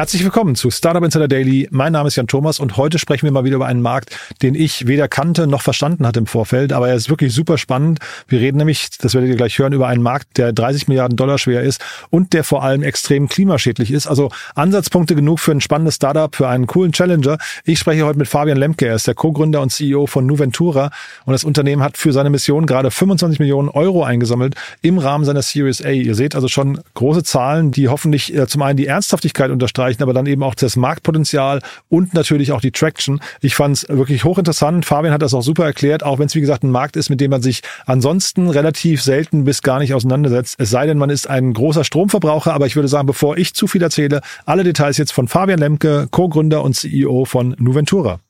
Herzlich willkommen zu Startup Insider Daily. Mein Name ist Jan Thomas und heute sprechen wir mal wieder über einen Markt, den ich weder kannte noch verstanden hatte im Vorfeld, aber er ist wirklich super spannend. Wir reden nämlich, das werdet ihr gleich hören, über einen Markt, der 30 Milliarden Dollar schwer ist und der vor allem extrem klimaschädlich ist. Also Ansatzpunkte genug für ein spannendes Startup, für einen coolen Challenger. Ich spreche heute mit Fabian Lemke, er ist der Co-Gründer und CEO von Nuventura und das Unternehmen hat für seine Mission gerade 25 Millionen Euro eingesammelt im Rahmen seiner Series A. Ihr seht also schon große Zahlen, die hoffentlich äh, zum einen die Ernsthaftigkeit unterstreichen, unterstreichen, aber dann eben auch das Marktpotenzial und natürlich auch die Traction. Ich fand es wirklich hochinteressant. Fabian hat das auch super erklärt, auch wenn es wie gesagt ein Markt ist, mit dem man sich ansonsten relativ selten bis gar nicht auseinandersetzt. Es sei denn, man ist ein großer Stromverbraucher, aber ich würde sagen, bevor ich zu viel erzähle, alle Details jetzt von Fabian Lemke, Co-Gründer und CEO von Nuventura.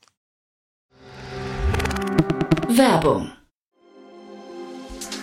Werbung.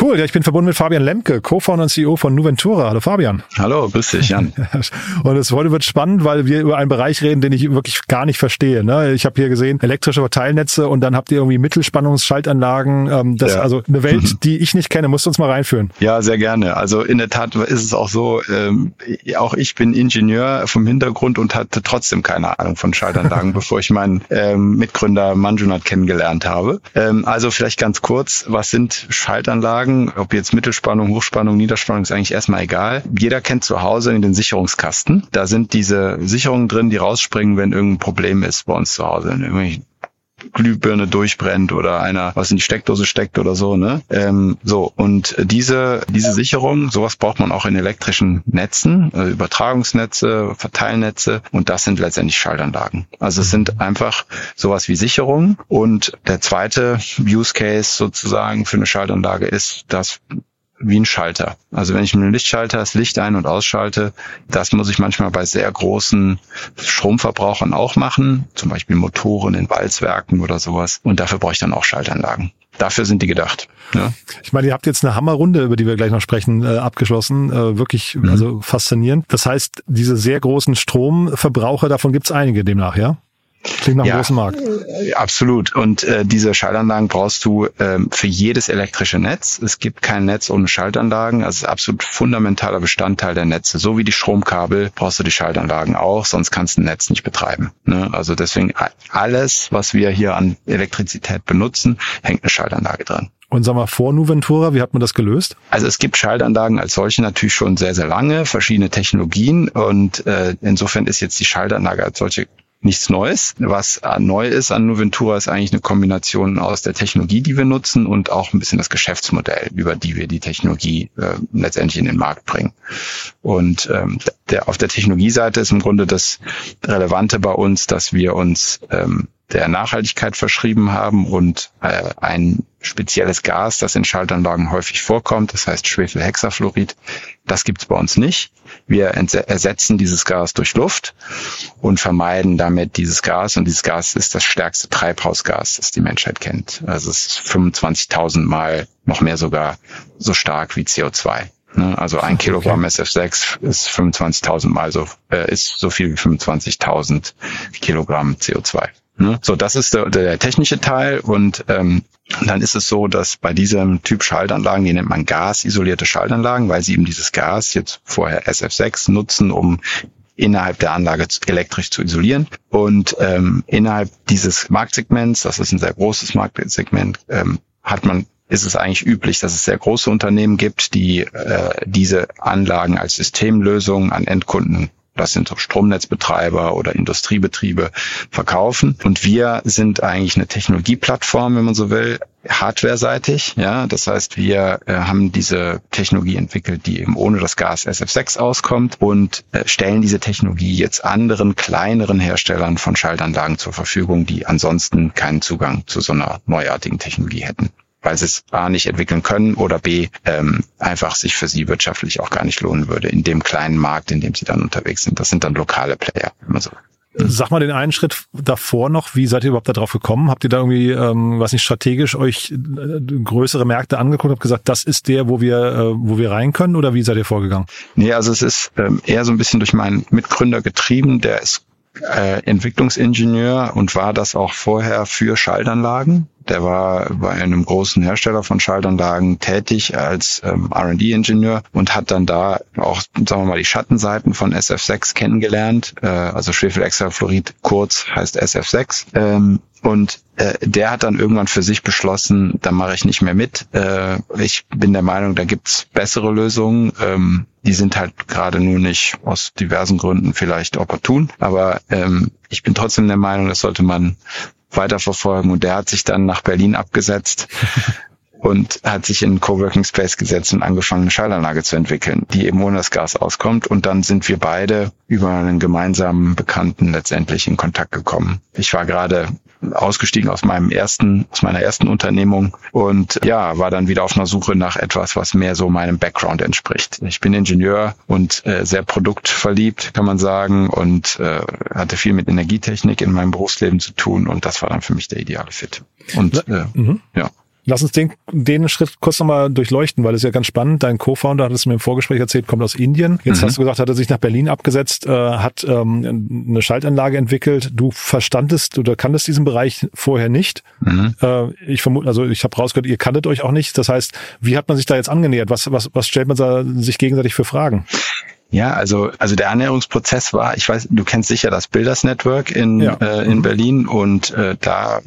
Cool, ja, ich bin verbunden mit Fabian Lemke, Co-Founder und CEO von Nuventura. Hallo Fabian. Hallo, grüß dich, Jan. und es heute wird spannend, weil wir über einen Bereich reden, den ich wirklich gar nicht verstehe. Ne? Ich habe hier gesehen, elektrische Verteilnetze und dann habt ihr irgendwie Mittelspannungsschaltanlagen. Ähm, das ja. also eine Welt, die ich nicht kenne. Musst du uns mal reinführen. Ja, sehr gerne. Also in der Tat ist es auch so, ähm, auch ich bin Ingenieur vom Hintergrund und hatte trotzdem keine Ahnung von Schaltanlagen, bevor ich meinen ähm, Mitgründer Manjunat kennengelernt habe. Ähm, also vielleicht ganz kurz, was sind Schaltanlagen? Sagen, ob jetzt Mittelspannung, Hochspannung, Niederspannung ist eigentlich erstmal egal. Jeder kennt zu Hause in den Sicherungskasten. Da sind diese Sicherungen drin, die rausspringen, wenn irgendein Problem ist bei uns zu Hause. Glühbirne durchbrennt oder einer was in die Steckdose steckt oder so, ne? Ähm, so und diese diese Sicherung, sowas braucht man auch in elektrischen Netzen, also Übertragungsnetze, Verteilnetze und das sind letztendlich Schaltanlagen. Also es sind einfach sowas wie Sicherung und der zweite Use Case sozusagen für eine Schaltanlage ist, dass wie ein Schalter. Also wenn ich mit einem Lichtschalter das Licht ein- und ausschalte, das muss ich manchmal bei sehr großen Stromverbrauchern auch machen, zum Beispiel Motoren in Walzwerken oder sowas. Und dafür brauche ich dann auch Schaltanlagen. Dafür sind die gedacht. Ja. Ich meine, ihr habt jetzt eine Hammerrunde, über die wir gleich noch sprechen, äh, abgeschlossen. Äh, wirklich, mhm. also faszinierend. Das heißt, diese sehr großen Stromverbraucher, davon gibt es einige demnach, ja? Klingt nach ja, großen Markt. Äh, absolut. Und äh, diese Schaltanlagen brauchst du ähm, für jedes elektrische Netz. Es gibt kein Netz ohne Schaltanlagen. Also es ist absolut fundamentaler Bestandteil der Netze. So wie die Stromkabel brauchst du die Schaltanlagen auch, sonst kannst du ein Netz nicht betreiben. Ne? Also deswegen alles, was wir hier an Elektrizität benutzen, hängt eine Schaltanlage dran. Und sag mal, vor Nuventura, wie hat man das gelöst? Also es gibt Schaltanlagen als solche natürlich schon sehr, sehr lange, verschiedene Technologien und äh, insofern ist jetzt die Schaltanlage als solche nichts Neues. Was neu ist an Nuventura ist eigentlich eine Kombination aus der Technologie, die wir nutzen und auch ein bisschen das Geschäftsmodell, über die wir die Technologie äh, letztendlich in den Markt bringen. Und ähm, der, auf der Technologieseite ist im Grunde das Relevante bei uns, dass wir uns ähm, der Nachhaltigkeit verschrieben haben und äh, ein spezielles Gas, das in Schaltanlagen häufig vorkommt, das heißt Schwefelhexafluorid, das gibt's bei uns nicht. Wir ersetzen dieses Gas durch Luft und vermeiden damit dieses Gas. Und dieses Gas ist das stärkste Treibhausgas, das die Menschheit kennt. Also es ist 25.000 Mal, noch mehr sogar, so stark wie CO2. Ne? Also ein Kilogramm SF6 ist 25.000 Mal so, äh, ist so viel wie 25.000 Kilogramm CO2. Ne? So, das ist der, der technische Teil und ähm, dann ist es so, dass bei diesem Typ Schaltanlagen, die nennt man gasisolierte Schaltanlagen, weil sie eben dieses Gas jetzt vorher SF6 nutzen, um innerhalb der Anlage elektrisch zu isolieren. Und ähm, innerhalb dieses Marktsegments, das ist ein sehr großes Marktsegment, ähm, hat man ist es eigentlich üblich, dass es sehr große Unternehmen gibt, die äh, diese Anlagen als Systemlösung an Endkunden das sind Stromnetzbetreiber oder Industriebetriebe verkaufen. Und wir sind eigentlich eine Technologieplattform, wenn man so will, hardware-seitig. Ja, das heißt, wir äh, haben diese Technologie entwickelt, die eben ohne das Gas SF6 auskommt und äh, stellen diese Technologie jetzt anderen kleineren Herstellern von Schaltanlagen zur Verfügung, die ansonsten keinen Zugang zu so einer neuartigen Technologie hätten weil sie es A nicht entwickeln können oder B ähm, einfach sich für sie wirtschaftlich auch gar nicht lohnen würde in dem kleinen Markt, in dem sie dann unterwegs sind. Das sind dann lokale Player, immer so. Sag mal den einen Schritt davor noch, wie seid ihr überhaupt darauf gekommen? Habt ihr da irgendwie, ähm, was nicht strategisch euch äh, größere Märkte angeguckt und gesagt, das ist der, wo wir, äh, wo wir rein können oder wie seid ihr vorgegangen? Nee, also es ist ähm, eher so ein bisschen durch meinen Mitgründer getrieben, der ist äh, Entwicklungsingenieur und war das auch vorher für Schaltanlagen. Der war bei einem großen Hersteller von Schaltanlagen tätig als ähm, R&D-Ingenieur und hat dann da auch, sagen wir mal, die Schattenseiten von SF6 kennengelernt. Äh, also Schwefelhexafluorid kurz heißt SF6. Ähm, und äh, der hat dann irgendwann für sich beschlossen, da mache ich nicht mehr mit. Äh, ich bin der Meinung, da gibt's bessere Lösungen. Ähm, die sind halt gerade nur nicht aus diversen Gründen vielleicht opportun. Aber ähm, ich bin trotzdem der Meinung, das sollte man weiterverfolgen. Und der hat sich dann nach Berlin abgesetzt und hat sich in einen Coworking Space gesetzt und angefangen, eine Schaltanlage zu entwickeln, die eben ohne das Gas auskommt. Und dann sind wir beide über einen gemeinsamen Bekannten letztendlich in Kontakt gekommen. Ich war gerade ausgestiegen aus meinem ersten, aus meiner ersten Unternehmung und ja, war dann wieder auf einer Suche nach etwas, was mehr so meinem Background entspricht. Ich bin Ingenieur und äh, sehr produktverliebt, kann man sagen, und äh, hatte viel mit Energietechnik in meinem Berufsleben zu tun und das war dann für mich der ideale Fit. Und äh, mhm. ja. Lass uns den, den Schritt kurz nochmal durchleuchten, weil das ist ja ganz spannend. Dein Co-Founder hat es mir im Vorgespräch erzählt, kommt aus Indien. Jetzt mhm. hast du gesagt, hat er sich nach Berlin abgesetzt, äh, hat ähm, eine Schaltanlage entwickelt. Du verstandest oder kanntest diesen Bereich vorher nicht. Mhm. Äh, ich vermute, also ich habe rausgehört, ihr kanntet euch auch nicht. Das heißt, wie hat man sich da jetzt angenähert? Was, was, was stellt man da sich gegenseitig für Fragen? Ja, also also der Annäherungsprozess war, ich weiß, du kennst sicher das Builders Network in ja. äh, in mhm. Berlin und äh, da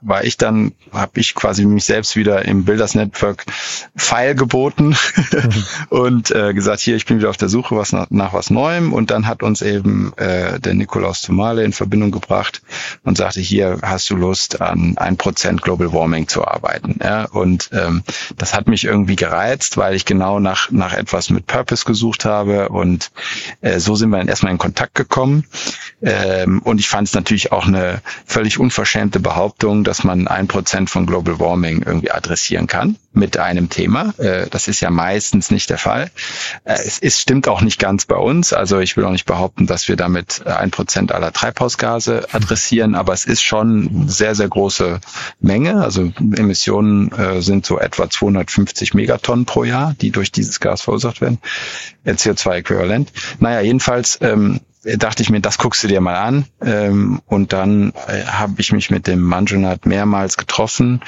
war ich dann, habe ich quasi mich selbst wieder im Builders Network File geboten mhm. und äh, gesagt, hier, ich bin wieder auf der Suche was nach, nach was Neuem und dann hat uns eben äh, der Nikolaus Tomale in Verbindung gebracht und sagte, hier hast du Lust an ein Prozent Global Warming zu arbeiten. Ja? Und ähm, das hat mich irgendwie gereizt, weil ich genau nach, nach etwas mit Purpose gesucht habe und äh, so sind wir dann erstmal in Kontakt gekommen ähm, und ich fand es natürlich auch eine völlig unverschämte Behauptung, dass man ein Prozent von Global Warming irgendwie adressieren kann mit einem Thema. Äh, das ist ja meistens nicht der Fall. Äh, es ist, stimmt auch nicht ganz bei uns. Also ich will auch nicht behaupten, dass wir damit ein Prozent aller Treibhausgase adressieren, aber es ist schon sehr, sehr große Menge. Also Emissionen äh, sind so etwa 250 Megatonnen pro Jahr, die durch dieses Gas verursacht werden. CO2-Äquivalent. Naja, jedenfalls ähm, dachte ich mir, das guckst du dir mal an. Ähm, und dann äh, habe ich mich mit dem Manjonat mehrmals getroffen.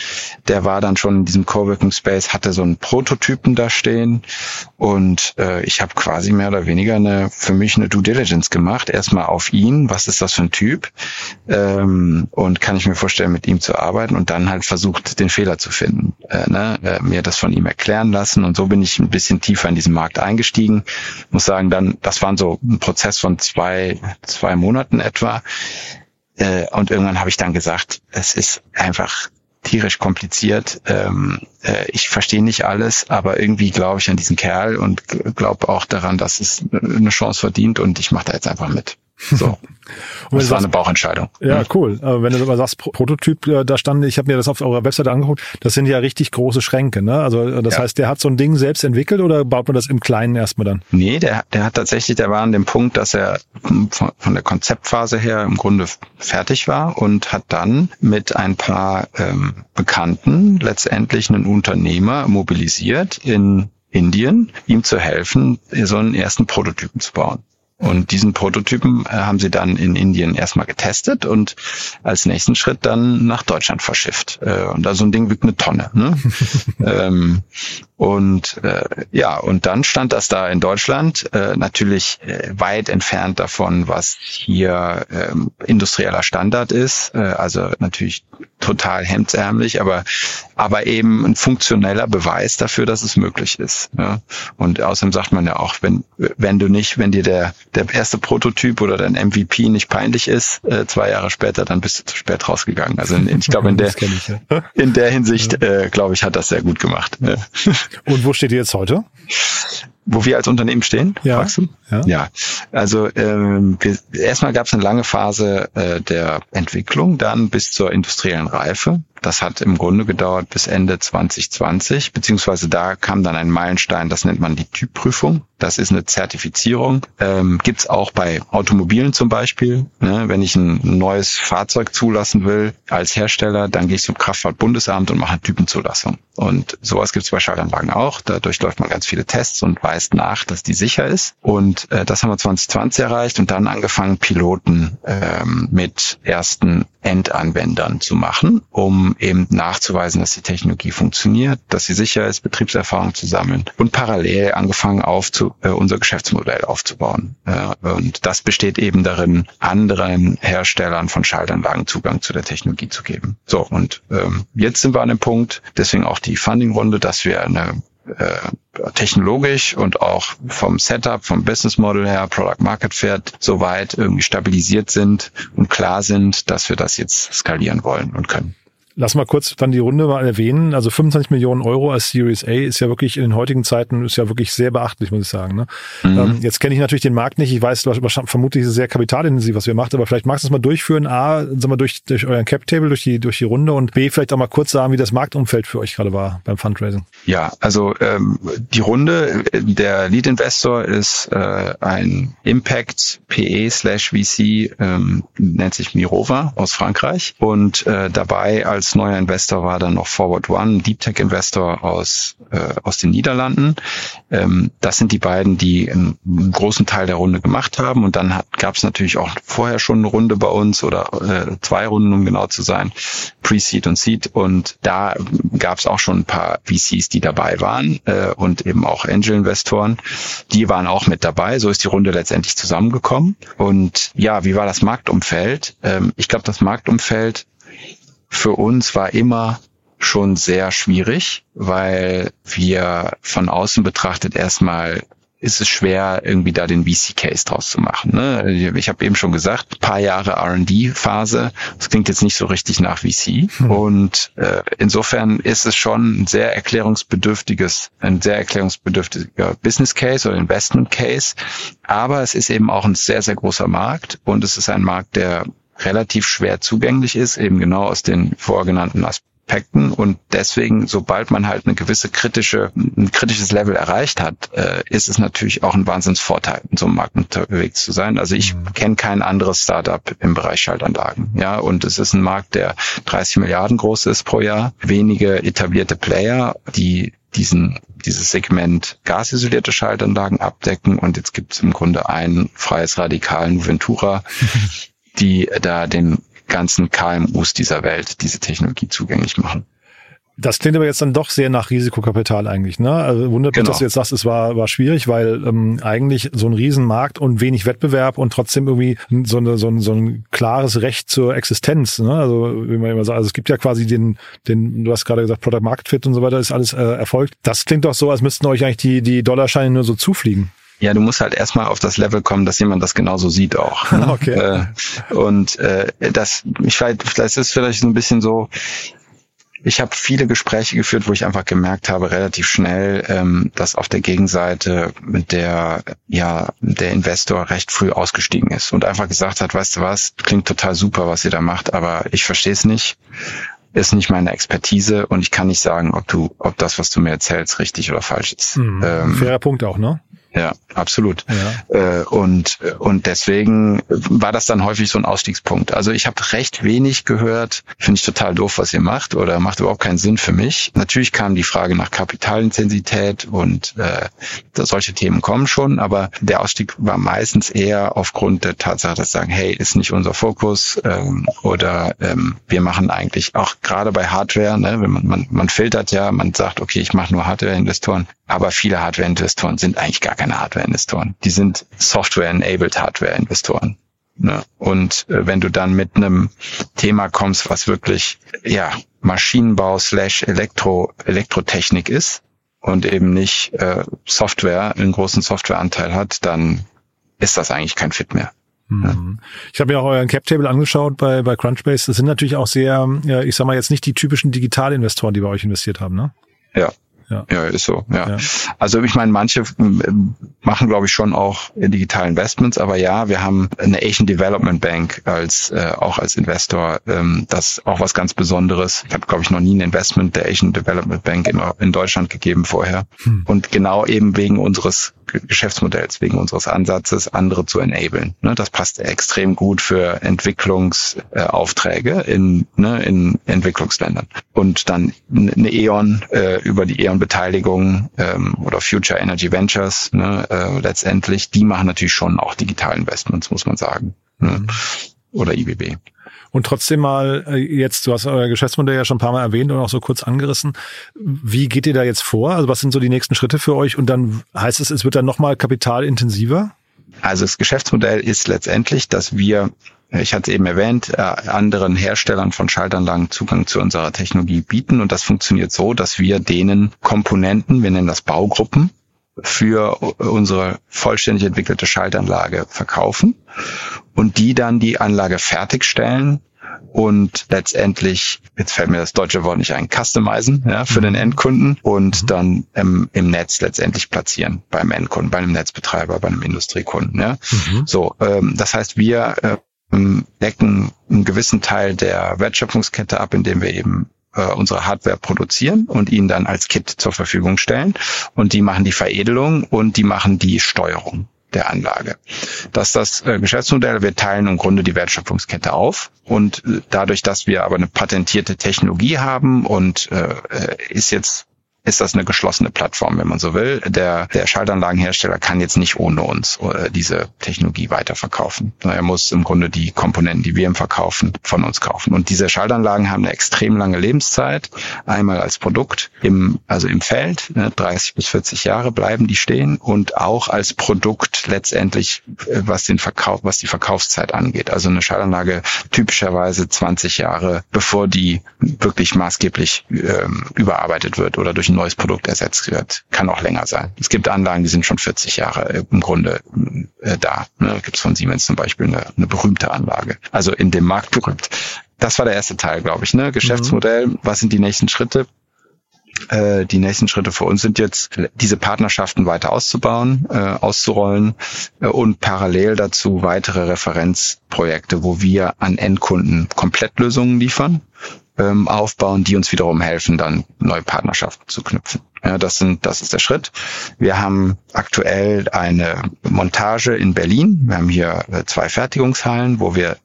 Der war dann schon in diesem Coworking Space, hatte so einen Prototypen da stehen. Und äh, ich habe quasi mehr oder weniger eine für mich eine Due Diligence gemacht. Erstmal auf ihn, was ist das für ein Typ? Ähm, und kann ich mir vorstellen, mit ihm zu arbeiten und dann halt versucht, den Fehler zu finden. Äh, ne? äh, mir das von ihm erklären lassen. Und so bin ich ein bisschen tiefer in diesen Markt eingestiegen. Muss sagen, dann, das waren so ein Prozess von zwei zwei, zwei Monaten etwa. Äh, und irgendwann habe ich dann gesagt, es ist einfach tierisch kompliziert. Ähm, äh, ich verstehe nicht alles, aber irgendwie glaube ich an diesen Kerl und glaube auch daran, dass es eine Chance verdient und ich mache da jetzt einfach mit. So. das war eine Bauchentscheidung. Ja, mhm. cool. Aber wenn du aber sagst, Prototyp, äh, da stand, ich habe mir das auf eurer Webseite angeguckt, das sind ja richtig große Schränke, ne? Also äh, das ja. heißt, der hat so ein Ding selbst entwickelt oder baut man das im Kleinen erstmal dann? Nee, der, der hat tatsächlich, der war an dem Punkt, dass er von, von der Konzeptphase her im Grunde fertig war und hat dann mit ein paar ähm, Bekannten letztendlich einen Unternehmer mobilisiert in Indien, ihm zu helfen, so einen ersten Prototypen zu bauen. Und diesen Prototypen äh, haben sie dann in Indien erstmal getestet und als nächsten Schritt dann nach Deutschland verschifft. Äh, und da so ein Ding wiegt eine Tonne. Ne? ähm, und äh, ja, und dann stand das da in Deutschland, äh, natürlich äh, weit entfernt davon, was hier äh, industrieller Standard ist. Äh, also natürlich total hemdsärmlich, aber, aber eben ein funktioneller Beweis dafür, dass es möglich ist. Ja. Und außerdem sagt man ja auch, wenn, wenn du nicht, wenn dir der, der erste Prototyp oder dein MVP nicht peinlich ist, äh, zwei Jahre später, dann bist du zu spät rausgegangen. Also in, ich glaube, in der, ich, ja. in der Hinsicht, äh, glaube ich, hat das sehr gut gemacht. Ja. Und wo steht ihr jetzt heute? Wo wir als Unternehmen stehen? Ja. Ja. ja. Also ähm, wir, erstmal gab es eine lange Phase äh, der Entwicklung, dann bis zur industriellen Reife. Das hat im Grunde gedauert bis Ende 2020, beziehungsweise da kam dann ein Meilenstein, das nennt man die Typprüfung. Das ist eine Zertifizierung. Ähm, Gibt auch bei Automobilen zum Beispiel. Ne? Wenn ich ein neues Fahrzeug zulassen will als Hersteller, dann gehe ich zum Kraftfahrtbundesamt und mache eine Typenzulassung. Und sowas gibt es bei Schaltanlagen auch. Da durchläuft man ganz viele Tests und weist nach, dass die sicher ist. Und äh, das haben wir 2020 erreicht und dann angefangen, Piloten ähm, mit ersten Endanwendern zu machen, um eben nachzuweisen, dass die Technologie funktioniert, dass sie sicher ist, Betriebserfahrung zu sammeln und parallel angefangen aufzu, äh, unser Geschäftsmodell aufzubauen. Äh, und das besteht eben darin, anderen Herstellern von Schaltanlagen Zugang zu der Technologie zu geben. So, und ähm, jetzt sind wir an dem Punkt, deswegen auch die Funding-Runde, dass wir eine äh, technologisch und auch vom Setup, vom Business Model her, Product Market Fit, soweit irgendwie stabilisiert sind und klar sind, dass wir das jetzt skalieren wollen und können. Lass mal kurz dann die Runde mal erwähnen. Also 25 Millionen Euro als Series A ist ja wirklich in den heutigen Zeiten ist ja wirklich sehr beachtlich, muss ich sagen. Ne? Mhm. Ähm, jetzt kenne ich natürlich den Markt nicht. Ich weiß, vermutlich ist es sehr kapitalintensiv, was ihr macht, aber vielleicht magst du es mal durchführen. A, sagen wir durch, durch euren Cap Table, durch die, durch die Runde und B, vielleicht auch mal kurz sagen, wie das Marktumfeld für euch gerade war beim Fundraising. Ja, also ähm, die Runde, der Lead Investor ist äh, ein Impact PE slash VC, ähm, nennt sich Mirova aus Frankreich und äh, dabei als als neuer Investor war dann noch Forward One, Deep Tech Investor aus, äh, aus den Niederlanden. Ähm, das sind die beiden, die einen, großen Teil der Runde gemacht haben. Und dann gab es natürlich auch vorher schon eine Runde bei uns oder äh, zwei Runden, um genau zu sein, Pre-Seed und Seed. Und da gab es auch schon ein paar VCs, die dabei waren äh, und eben auch Angel-Investoren. Die waren auch mit dabei. So ist die Runde letztendlich zusammengekommen. Und ja, wie war das Marktumfeld? Ähm, ich glaube, das Marktumfeld für uns war immer schon sehr schwierig, weil wir von außen betrachtet erstmal ist es schwer, irgendwie da den VC-Case draus zu machen. Ne? Ich habe eben schon gesagt, paar Jahre R&D-Phase, das klingt jetzt nicht so richtig nach VC. Hm. Und äh, insofern ist es schon ein sehr erklärungsbedürftiges, ein sehr erklärungsbedürftiger Business Case oder Investment Case. Aber es ist eben auch ein sehr, sehr großer Markt und es ist ein Markt, der relativ schwer zugänglich ist, eben genau aus den vorgenannten Aspekten und deswegen, sobald man halt eine gewisse kritische, ein kritisches Level erreicht hat, äh, ist es natürlich auch ein Wahnsinnsvorteil, in so einem Markt unterwegs zu sein. Also ich mhm. kenne kein anderes Startup im Bereich Schaltanlagen, ja, und es ist ein Markt, der 30 Milliarden groß ist pro Jahr, wenige etablierte Player, die diesen dieses Segment gasisolierte Schaltanlagen abdecken und jetzt gibt es im Grunde einen freies Radikalen Ventura, die da den ganzen KMUs dieser Welt diese Technologie zugänglich machen. Das klingt aber jetzt dann doch sehr nach Risikokapital eigentlich, ne? Also wundert mich, genau. dass du jetzt sagst, es war, war schwierig, weil ähm, eigentlich so ein Riesenmarkt und wenig Wettbewerb und trotzdem irgendwie so, eine, so, ein, so ein klares Recht zur Existenz. Ne? Also wie man immer sagt, also es gibt ja quasi den, den, du hast gerade gesagt, Product Market Fit und so weiter ist alles äh, erfolgt. Das klingt doch so, als müssten euch eigentlich die, die Dollarscheine nur so zufliegen. Ja, du musst halt erstmal auf das Level kommen, dass jemand das genauso sieht auch. Ne? okay. Äh, und äh, das, ich vielleicht, vielleicht ist vielleicht so ein bisschen so, ich habe viele Gespräche geführt, wo ich einfach gemerkt habe, relativ schnell, ähm, dass auf der Gegenseite mit der, ja, der Investor recht früh ausgestiegen ist und einfach gesagt hat, weißt du was, klingt total super, was ihr da macht, aber ich verstehe es nicht ist nicht meine Expertise und ich kann nicht sagen, ob du, ob das, was du mir erzählst, richtig oder falsch ist. Mhm. Ähm, Fairer Punkt auch, ne? Ja, absolut. Ja. Äh, und, und deswegen war das dann häufig so ein Ausstiegspunkt. Also ich habe recht wenig gehört, finde ich total doof, was ihr macht oder macht überhaupt keinen Sinn für mich. Natürlich kam die Frage nach Kapitalintensität und äh, solche Themen kommen schon, aber der Ausstieg war meistens eher aufgrund der Tatsache, dass sagen, hey, ist nicht unser Fokus ähm, oder ähm, wir machen eigentlich auch gerade bei Hardware, ne, wenn man, man, man filtert ja, man sagt, okay, ich mache nur Hardware-Investoren, aber viele Hardware-Investoren sind eigentlich gar keine Hardware-Investoren. Die sind Software-enabled Hardware-Investoren. Ne? Und äh, wenn du dann mit einem Thema kommst, was wirklich ja Maschinenbau slash Elektro Elektrotechnik ist und eben nicht äh, Software, einen großen Softwareanteil hat, dann ist das eigentlich kein Fit mehr. Mhm. Ich habe mir auch euren Cap-Table angeschaut bei, bei Crunchbase. Das sind natürlich auch sehr, ja, ich sag mal jetzt nicht die typischen Digitalinvestoren, die bei euch investiert haben, ne? Ja, ja. ja, ist so. Ja. ja. Also ich meine, manche machen, glaube ich, schon auch Digital Investments, aber ja, wir haben eine Asian Development Bank als äh, auch als Investor. Ähm, das ist auch was ganz Besonderes. Ich habe, glaube ich, noch nie ein Investment der Asian Development Bank in, in Deutschland gegeben vorher. Hm. Und genau eben wegen unseres Geschäftsmodells, wegen unseres Ansatzes, andere zu enablen. Ne, das passt extrem gut für Entwicklungsaufträge in, ne, in Entwicklungsländern. Und dann eine E.ON äh, über die E.ON-Beteiligung ähm, oder Future Energy Ventures ne, äh, letztendlich, die machen natürlich schon auch Digitalinvestments, muss man sagen. Ne? Mhm. Oder IBB. Und trotzdem mal äh, jetzt, du hast euer Geschäftsmodell ja schon ein paar Mal erwähnt und auch so kurz angerissen. Wie geht ihr da jetzt vor? Also was sind so die nächsten Schritte für euch? Und dann heißt es, es wird dann nochmal kapitalintensiver? Also das Geschäftsmodell ist letztendlich, dass wir ich hatte es eben erwähnt, äh, anderen Herstellern von Schaltanlagen Zugang zu unserer Technologie bieten. Und das funktioniert so, dass wir denen Komponenten, wir nennen das Baugruppen, für unsere vollständig entwickelte Schaltanlage verkaufen und die dann die Anlage fertigstellen und letztendlich, jetzt fällt mir das deutsche Wort nicht ein, customizen ja, für den mhm. Endkunden und dann im, im Netz letztendlich platzieren beim Endkunden, bei einem Netzbetreiber, bei einem Industriekunden. Ja. Mhm. So, ähm, das heißt, wir äh, decken einen gewissen Teil der Wertschöpfungskette ab, indem wir eben äh, unsere Hardware produzieren und ihnen dann als Kit zur Verfügung stellen. Und die machen die Veredelung und die machen die Steuerung der Anlage. Das ist das äh, Geschäftsmodell. Wir teilen im Grunde die Wertschöpfungskette auf und äh, dadurch, dass wir aber eine patentierte Technologie haben und äh, äh ist jetzt ist das eine geschlossene Plattform, wenn man so will. Der, der Schaltanlagenhersteller kann jetzt nicht ohne uns äh, diese Technologie weiterverkaufen. Er muss im Grunde die Komponenten, die wir ihm verkaufen, von uns kaufen. Und diese Schaltanlagen haben eine extrem lange Lebenszeit. Einmal als Produkt im, also im Feld, 30 ne, bis 40 Jahre bleiben die stehen und auch als Produkt letztendlich, äh, was den Verkauf, was die Verkaufszeit angeht. Also eine Schaltanlage typischerweise 20 Jahre, bevor die wirklich maßgeblich ähm, überarbeitet wird oder durch ein neues Produkt ersetzt wird. Kann auch länger sein. Es gibt Anlagen, die sind schon 40 Jahre im Grunde äh, da. Ne? Gibt es von Siemens zum Beispiel eine, eine berühmte Anlage. Also in dem Markt berühmt. Das war der erste Teil, glaube ich. Ne? Geschäftsmodell, mhm. was sind die nächsten Schritte? Äh, die nächsten Schritte für uns sind jetzt, diese Partnerschaften weiter auszubauen, äh, auszurollen äh, und parallel dazu weitere Referenzprojekte, wo wir an Endkunden Komplettlösungen liefern ähm, aufbauen, die uns wiederum helfen, dann neue Partnerschaften zu knüpfen. Ja, das sind, das ist der Schritt. Wir haben aktuell eine Montage in Berlin. Wir haben hier äh, zwei Fertigungshallen, wo wir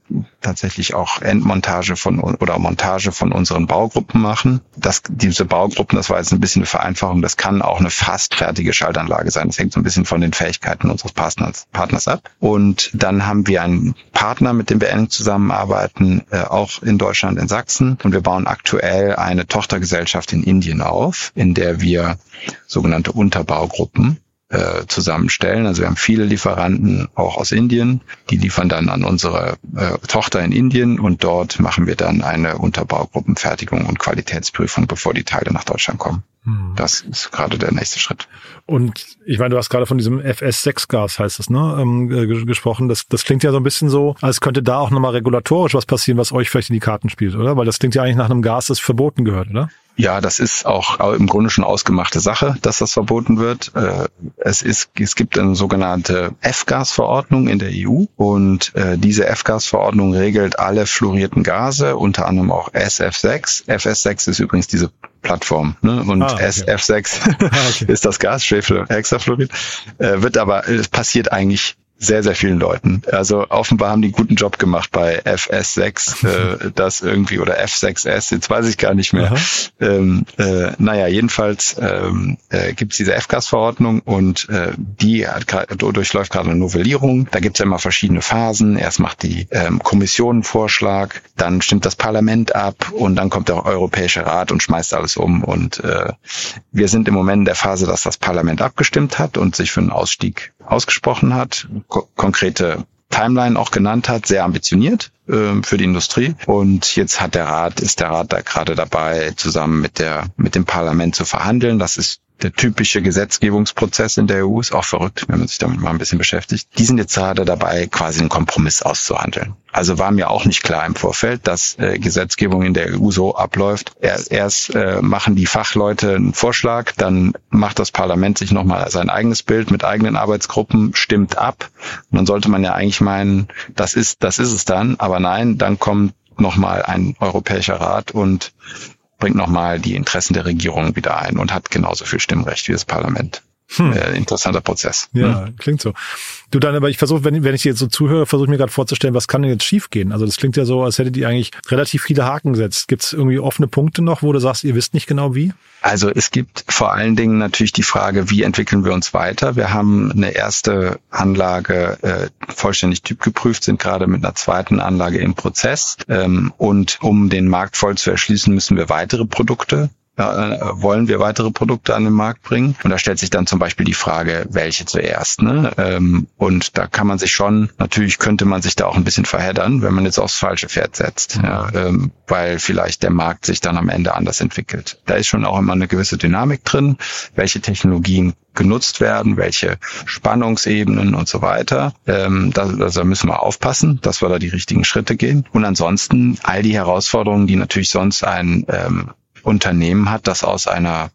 tatsächlich auch Endmontage von oder Montage von unseren Baugruppen machen. Das, diese Baugruppen, das war jetzt ein bisschen eine Vereinfachung, das kann auch eine fast fertige Schaltanlage sein. Das hängt so ein bisschen von den Fähigkeiten unseres Partners, Partners ab. Und dann haben wir einen Partner, mit dem wir eng zusammenarbeiten, äh, auch in Deutschland, in Sachsen. Und wir bauen aktuell eine Tochtergesellschaft in Indien auf, in der wir sogenannte Unterbaugruppen äh, zusammenstellen. Also wir haben viele Lieferanten auch aus Indien, die liefern dann an unsere äh, Tochter in Indien und dort machen wir dann eine Unterbaugruppenfertigung und Qualitätsprüfung, bevor die Teile nach Deutschland kommen. Hm. Das ist gerade der nächste Schritt. Und ich meine, du hast gerade von diesem FS6-Gas, heißt es, ne, ähm, gesprochen. Das, das klingt ja so ein bisschen so, als könnte da auch nochmal regulatorisch was passieren, was euch vielleicht in die Karten spielt, oder? Weil das klingt ja eigentlich nach einem Gas, das verboten gehört, oder? Ja, das ist auch im Grunde schon ausgemachte Sache, dass das verboten wird. Äh, es ist, es gibt eine sogenannte F-Gas-Verordnung in der EU und äh, diese F-Gas-Verordnung regelt alle fluorierten Gase, unter anderem auch SF6. FS6 ist übrigens diese Plattform ne? und ah, okay. SF6 ah, okay. ist das Gas, Schwefelhexafluorid. Äh, wird aber, es passiert eigentlich sehr, sehr vielen Leuten. Also offenbar haben die einen guten Job gemacht bei FS6, äh, das irgendwie, oder F6S, jetzt weiß ich gar nicht mehr. Ähm, äh, naja, jedenfalls ähm, äh, gibt es diese F-Gas-Verordnung und äh, die hat grad, durchläuft gerade eine Novellierung. Da gibt es ja immer verschiedene Phasen. Erst macht die ähm, Kommission einen Vorschlag, dann stimmt das Parlament ab und dann kommt der Europäische Rat und schmeißt alles um. Und äh, wir sind im Moment in der Phase, dass das Parlament abgestimmt hat und sich für einen Ausstieg ausgesprochen hat ko konkrete Timeline auch genannt hat, sehr ambitioniert äh, für die Industrie. Und jetzt hat der Rat, ist der Rat da gerade dabei, zusammen mit der, mit dem Parlament zu verhandeln. Das ist der typische Gesetzgebungsprozess in der EU ist auch verrückt, wenn man sich damit mal ein bisschen beschäftigt. Die sind jetzt gerade dabei, quasi einen Kompromiss auszuhandeln. Also war mir auch nicht klar im Vorfeld, dass äh, Gesetzgebung in der EU so abläuft. Erst, erst äh, machen die Fachleute einen Vorschlag, dann macht das Parlament sich nochmal sein eigenes Bild mit eigenen Arbeitsgruppen, stimmt ab. Und dann sollte man ja eigentlich meinen, das ist, das ist es dann. Aber nein, dann kommt nochmal ein Europäischer Rat und bringt nochmal die Interessen der Regierung wieder ein und hat genauso viel Stimmrecht wie das Parlament. Hm. Äh, interessanter Prozess. Ja, hm. klingt so. Du dann, aber ich versuche, wenn, wenn ich dir jetzt so zuhöre, versuche ich mir gerade vorzustellen, was kann denn jetzt schiefgehen? Also das klingt ja so, als hättet ihr eigentlich relativ viele Haken gesetzt. Gibt es irgendwie offene Punkte noch, wo du sagst, ihr wisst nicht genau wie? Also es gibt vor allen Dingen natürlich die Frage, wie entwickeln wir uns weiter? Wir haben eine erste Anlage äh, vollständig typgeprüft, sind gerade mit einer zweiten Anlage im Prozess. Ähm, und um den Markt voll zu erschließen, müssen wir weitere Produkte äh, wollen wir weitere Produkte an den Markt bringen? Und da stellt sich dann zum Beispiel die Frage, welche zuerst. Ne? Ähm, und da kann man sich schon, natürlich könnte man sich da auch ein bisschen verheddern, wenn man jetzt aufs falsche Pferd setzt, ja, ähm, weil vielleicht der Markt sich dann am Ende anders entwickelt. Da ist schon auch immer eine gewisse Dynamik drin, welche Technologien genutzt werden, welche Spannungsebenen und so weiter. Ähm, da, da müssen wir aufpassen, dass wir da die richtigen Schritte gehen. Und ansonsten all die Herausforderungen, die natürlich sonst ein ähm, Unternehmen hat, das aus einer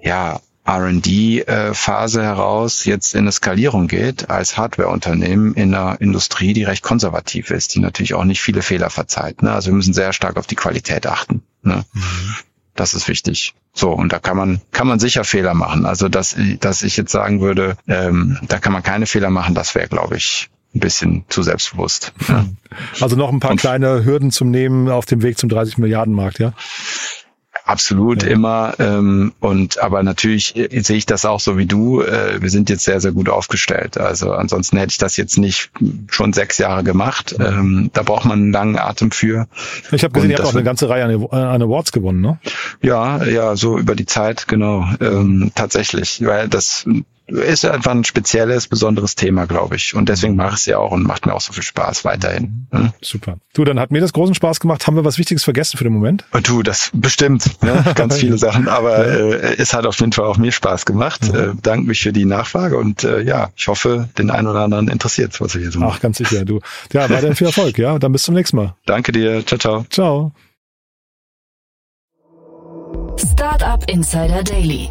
ja, R&D-Phase heraus jetzt in eine Skalierung geht, als Hardware-Unternehmen in einer Industrie, die recht konservativ ist, die natürlich auch nicht viele Fehler verzeiht. Ne? Also wir müssen sehr stark auf die Qualität achten. Ne? Mhm. Das ist wichtig. So, und da kann man, kann man sicher Fehler machen. Also, dass, dass ich jetzt sagen würde, ähm, da kann man keine Fehler machen, das wäre, glaube ich, ein bisschen zu selbstbewusst. Ja. Also noch ein paar und, kleine Hürden zum Nehmen auf dem Weg zum 30 Milliarden Markt, ja? Absolut ja. immer. Ähm, und aber natürlich äh, sehe ich das auch so wie du. Äh, wir sind jetzt sehr, sehr gut aufgestellt. Also ansonsten hätte ich das jetzt nicht schon sechs Jahre gemacht. Ähm, da braucht man einen langen Atem für. Ich habe gesehen, ihr habt auch eine ganze Reihe an, an Awards gewonnen, ne? Ja, ja, so über die Zeit, genau. Ähm, tatsächlich. Weil das ist einfach ein spezielles, besonderes Thema, glaube ich. Und deswegen mache ich es ja auch und macht mir auch so viel Spaß weiterhin. Mhm. Super. Du, dann hat mir das großen Spaß gemacht. Haben wir was Wichtiges vergessen für den Moment? Und du, das bestimmt. Ja, ganz viele Sachen. Aber äh, es hat auf jeden Fall auch mir Spaß gemacht. Mhm. Äh, danke mich für die Nachfrage und äh, ja, ich hoffe, den einen oder anderen interessiert, was wir hier so machen. Ach, ganz sicher. Du. Ja, weiterhin viel Erfolg. Ja, dann bis zum nächsten Mal. Danke dir. Ciao, ciao. Ciao. Startup Insider Daily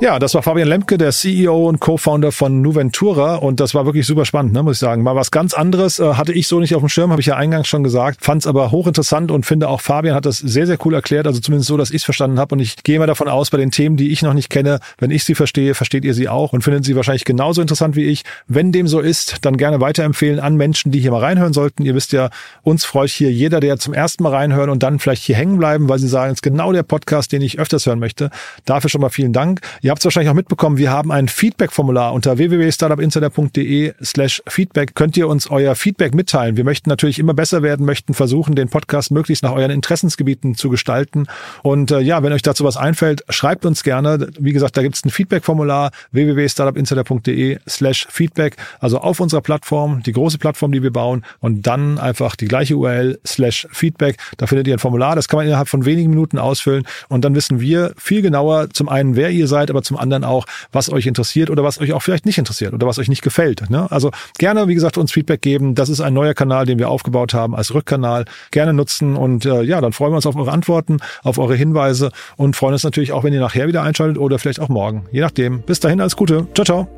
Ja, das war Fabian Lemke, der CEO und Co-Founder von Nuventura und das war wirklich super spannend, ne, muss ich sagen. Mal was ganz anderes äh, hatte ich so nicht auf dem Schirm, habe ich ja eingangs schon gesagt, fand es aber hochinteressant und finde auch Fabian hat das sehr, sehr cool erklärt, also zumindest so, dass ich es verstanden habe und ich gehe mal davon aus, bei den Themen, die ich noch nicht kenne, wenn ich sie verstehe, versteht ihr sie auch und findet sie wahrscheinlich genauso interessant wie ich. Wenn dem so ist, dann gerne weiterempfehlen an Menschen, die hier mal reinhören sollten. Ihr wisst ja, uns freut hier jeder, der zum ersten Mal reinhören und dann vielleicht hier hängen bleiben, weil sie sagen, es ist genau der Podcast, den ich öfters hören möchte. Dafür schon mal vielen Dank. Ihr habt es wahrscheinlich auch mitbekommen, wir haben ein Feedback-Formular unter www.startupinsider.de slash Feedback. Könnt ihr uns euer Feedback mitteilen. Wir möchten natürlich immer besser werden, möchten versuchen, den Podcast möglichst nach euren Interessensgebieten zu gestalten. Und äh, ja, wenn euch dazu was einfällt, schreibt uns gerne. Wie gesagt, da gibt es ein Feedback-Formular www.startupinsider.de slash Feedback. Also auf unserer Plattform, die große Plattform, die wir bauen und dann einfach die gleiche URL slash Feedback. Da findet ihr ein Formular. Das kann man innerhalb von wenigen Minuten ausfüllen und dann wissen wir viel genauer zum einen, wer ihr seid, aber zum anderen auch, was euch interessiert oder was euch auch vielleicht nicht interessiert oder was euch nicht gefällt. Ne? Also gerne, wie gesagt, uns Feedback geben. Das ist ein neuer Kanal, den wir aufgebaut haben als Rückkanal. Gerne nutzen und äh, ja, dann freuen wir uns auf eure Antworten, auf eure Hinweise und freuen uns natürlich auch, wenn ihr nachher wieder einschaltet oder vielleicht auch morgen. Je nachdem. Bis dahin, alles Gute. Ciao, ciao.